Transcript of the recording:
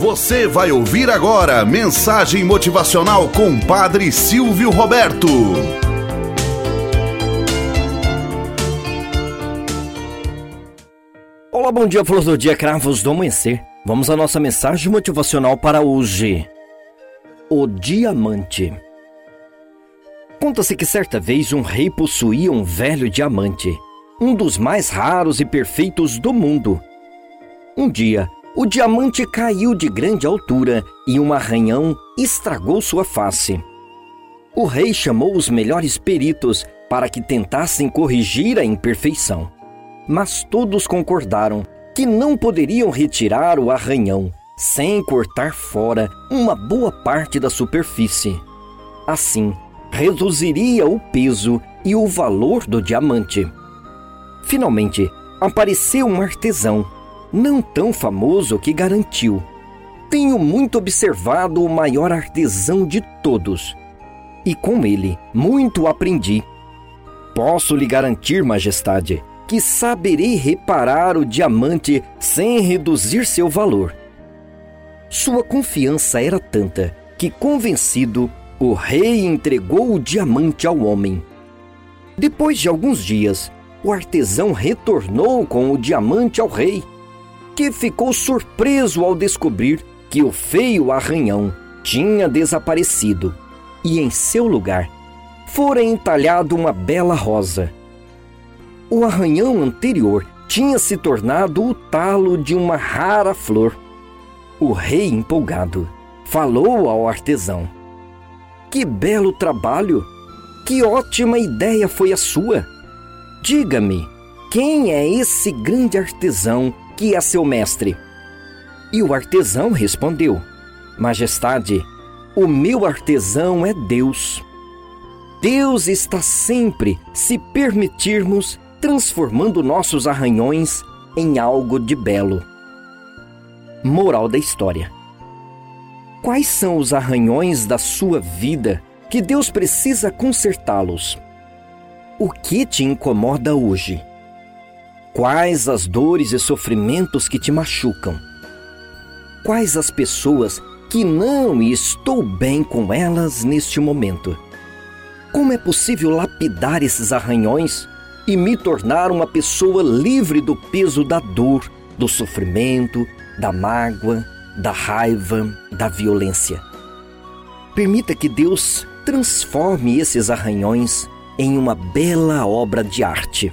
Você vai ouvir agora mensagem motivacional com Padre Silvio Roberto. Olá, bom dia, flor do dia, cravos do amanhecer. Vamos à nossa mensagem motivacional para hoje. O diamante. Conta-se que certa vez um rei possuía um velho diamante, um dos mais raros e perfeitos do mundo. Um dia, o diamante caiu de grande altura e um arranhão estragou sua face. O rei chamou os melhores peritos para que tentassem corrigir a imperfeição. Mas todos concordaram que não poderiam retirar o arranhão sem cortar fora uma boa parte da superfície. Assim, reduziria o peso e o valor do diamante. Finalmente, apareceu um artesão não tão famoso que garantiu: Tenho muito observado o maior artesão de todos, e com ele muito aprendi. Posso lhe garantir, Majestade, que saberei reparar o diamante sem reduzir seu valor. Sua confiança era tanta que, convencido, o rei entregou o diamante ao homem. Depois de alguns dias, o artesão retornou com o diamante ao rei que ficou surpreso ao descobrir que o feio arranhão tinha desaparecido e em seu lugar fora entalhado uma bela rosa. O arranhão anterior tinha se tornado o talo de uma rara flor. O rei, empolgado, falou ao artesão: Que belo trabalho! Que ótima ideia foi a sua! Diga-me, quem é esse grande artesão que é seu mestre? E o artesão respondeu: Majestade, o meu artesão é Deus. Deus está sempre, se permitirmos, transformando nossos arranhões em algo de belo. Moral da história: Quais são os arranhões da sua vida que Deus precisa consertá-los? O que te incomoda hoje? Quais as dores e sofrimentos que te machucam? Quais as pessoas que não estou bem com elas neste momento? Como é possível lapidar esses arranhões e me tornar uma pessoa livre do peso da dor, do sofrimento, da mágoa, da raiva, da violência? Permita que Deus transforme esses arranhões em uma bela obra de arte